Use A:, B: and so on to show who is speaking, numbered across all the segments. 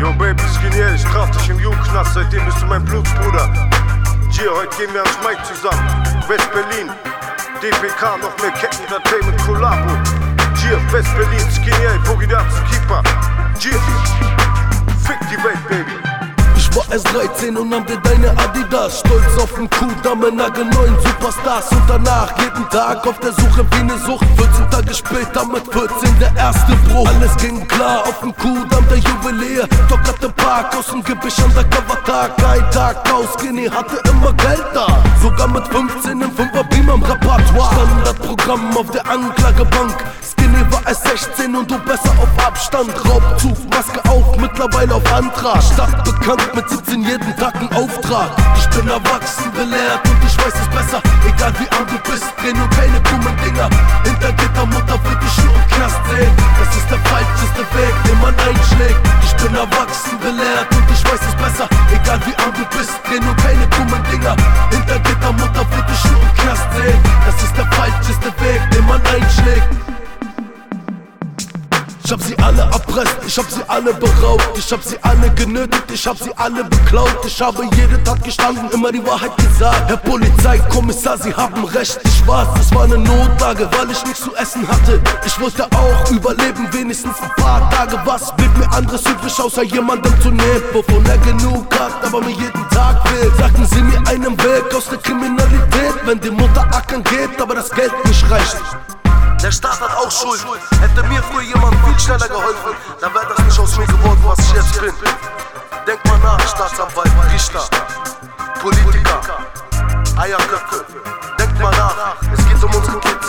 A: Yo, Baby, ist genial, ich traf dich im Jugendknast, seitdem bist du mein Blutsbruder. Hier, heute gehen wir an Schmeid zusammen. West-Berlin, DPK, noch mehr Ketten Entertainment Kollabo. Hier, West-Berlin, Skinny, Boogie Keeper. Hier, fick die Welt, Baby.
B: Ich war erst 13 und dir deine Adidas. Stolz auf den Kuhdamme, Nagel neuen Superstars Und danach jeden Tag auf der Suche wie ne Sucht. 14 Tage später mit 14 der erste Bruch. Alles ging klar auf dem Kuhdamm, der Juwelier. Dockerte Park aus dem Gebüsch an der Covertag Ein Tag aus, Skinny hatte immer Geld da. Sogar mit 15 im 5er Beam am Repertoire. Standardprogramm auf der Anklagebank Skinny war erst 16 und du besser auf Abstand Raubzug, Maske auf, mittlerweile auf Antrag Stadt bekannt mit 17 jeden Tag ein Auftrag. Ich bin erwachsen, belehrt und ich weiß es besser. Egal wie arm du bist, dreh nur keine dummen Dinger. Hinter Gitter Mutter wird dich nur im Knast sehen. Das ist der falscheste Weg, den man einschlägt. Ich bin erwachsen, belehrt und ich weiß es besser. Egal wie arm du bist, dreh nur keine dummen Dinger. Hinter Gitter Mutter wird dich nur im Knast sehen. Das ist der falscheste Weg, den man einschlägt. Ich hab sie alle erpresst, ich hab sie alle beraubt, ich hab sie alle genötigt, ich hab sie alle beklaut, ich habe jede Tat gestanden, immer die Wahrheit gesagt. Herr Polizeikommissar, Sie haben recht, ich war's, das war eine Notlage, weil ich nichts zu essen hatte. Ich wollte auch überleben, wenigstens ein paar Tage. Was blieb mir anderes übrig, außer jemandem zu nehmen, wovon er genug hat, aber mir jeden Tag will. Sagten Sie mir einen Weg aus der Kriminalität, wenn die Mutter ackern geht, aber das Geld nicht reicht. Der Staat hat auch Schuld. Hätte mir früher jemand viel schneller geholfen, dann wäre das nicht aus mir geworden, was ich jetzt bin. Denk mal nach, Staatsanwalt, Richter, Politiker, Eierköpfe. Denk mal nach, es geht um unsere Kids.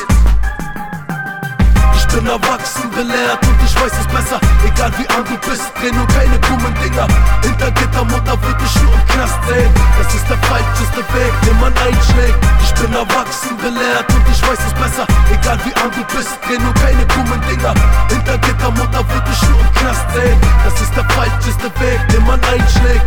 B: Ich bin erwachsen, belehrt und ich weiß es besser. Egal wie arm du bist, dreh nur keine dummen Dinger. Hinter Gittermutter wird dich nur im Knast sehen. Das ist der falscheste Weg, den man einschlägt. Bin erwachsen, belehrt und ich weiß es besser. Egal wie arm du bist, dreh nur keine dummen Dinger. Hinter Gittermutter wird dich nur im Knast sehen. Das ist der falscheste Weg, den man einschlägt.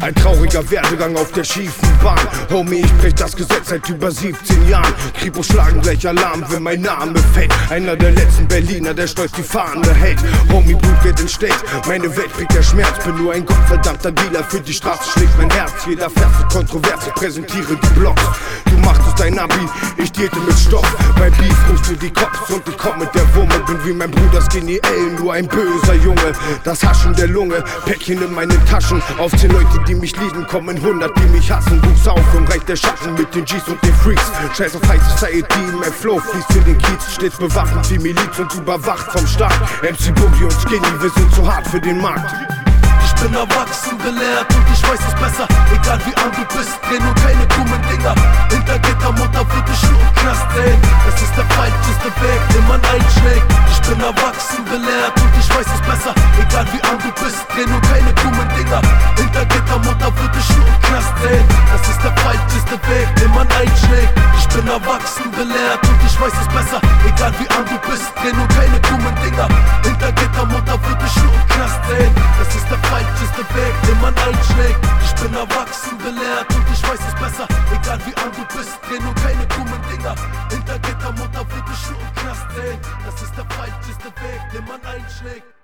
C: Ein trauriger Werdegang auf der schiefen Bahn. Homie, ich brech das Gesetz seit über 17 Jahren. Kripo schlagen gleich Alarm, wenn mein Name fällt. Einer der letzten Berliner, der stolz die Fahne hält. Homie, Blut wird entstellt. Meine Welt kriegt der Schmerz. Bin nur ein gottverdammter Dealer. Für die Straße schlägt mein Herz. Jeder Vers wird kontrovers. Ich präsentiere die Blocks. Du machst es dein Abi, ich dealte mit Stoff. Bei Beef rufst du die Cops und ich komm mit der Wumme. Bin wie mein Bruder Skinny L, nur ein böser Junge. Das Haschen der Lunge, Päckchen in meinen Taschen. Auf 10 Leute, die mich lieben, kommen 100, die mich hassen. Wuchs auf im Reich der Schatten mit den Gs und den Freaks. Scheiß auf High Society, mein Flow fließt für den Kiez. Stets bewaffnet wie Miliz und überwacht vom Staat. MC Boogie und Skinny, wir sind zu hart für den Markt.
B: Ich bin erwachsen, belehrt und ich weiß es besser. Egal wie arm du bist, dreh nur keine dummen Dinger. Hinter Gittermutter wird dich nur im Knast sehen. Das ist der falscheste Weg, den man einschlägt. Ich bin erwachsen, belehrt und ich weiß es besser. Egal wie arm du bist, dreh nur keine dummen Dinger. Hinter der Weg, den man einschlägt. Ich bin erwachsen, belehrt und ich weiß es besser. Egal wie arm du bist, dreh nur keine dummen Dinger. Hinter Gittermutter wird dich nur im Knast sehen. Das ist der falscheste Weg, den man einschlägt. Ich bin erwachsen, belehrt und ich weiß es besser. Egal wie arm du bist, dreh nur keine dummen Dinger. Hinter Gittermutter wird dich nur im Knast sehen. Das ist der falscheste Weg, den man einschlägt.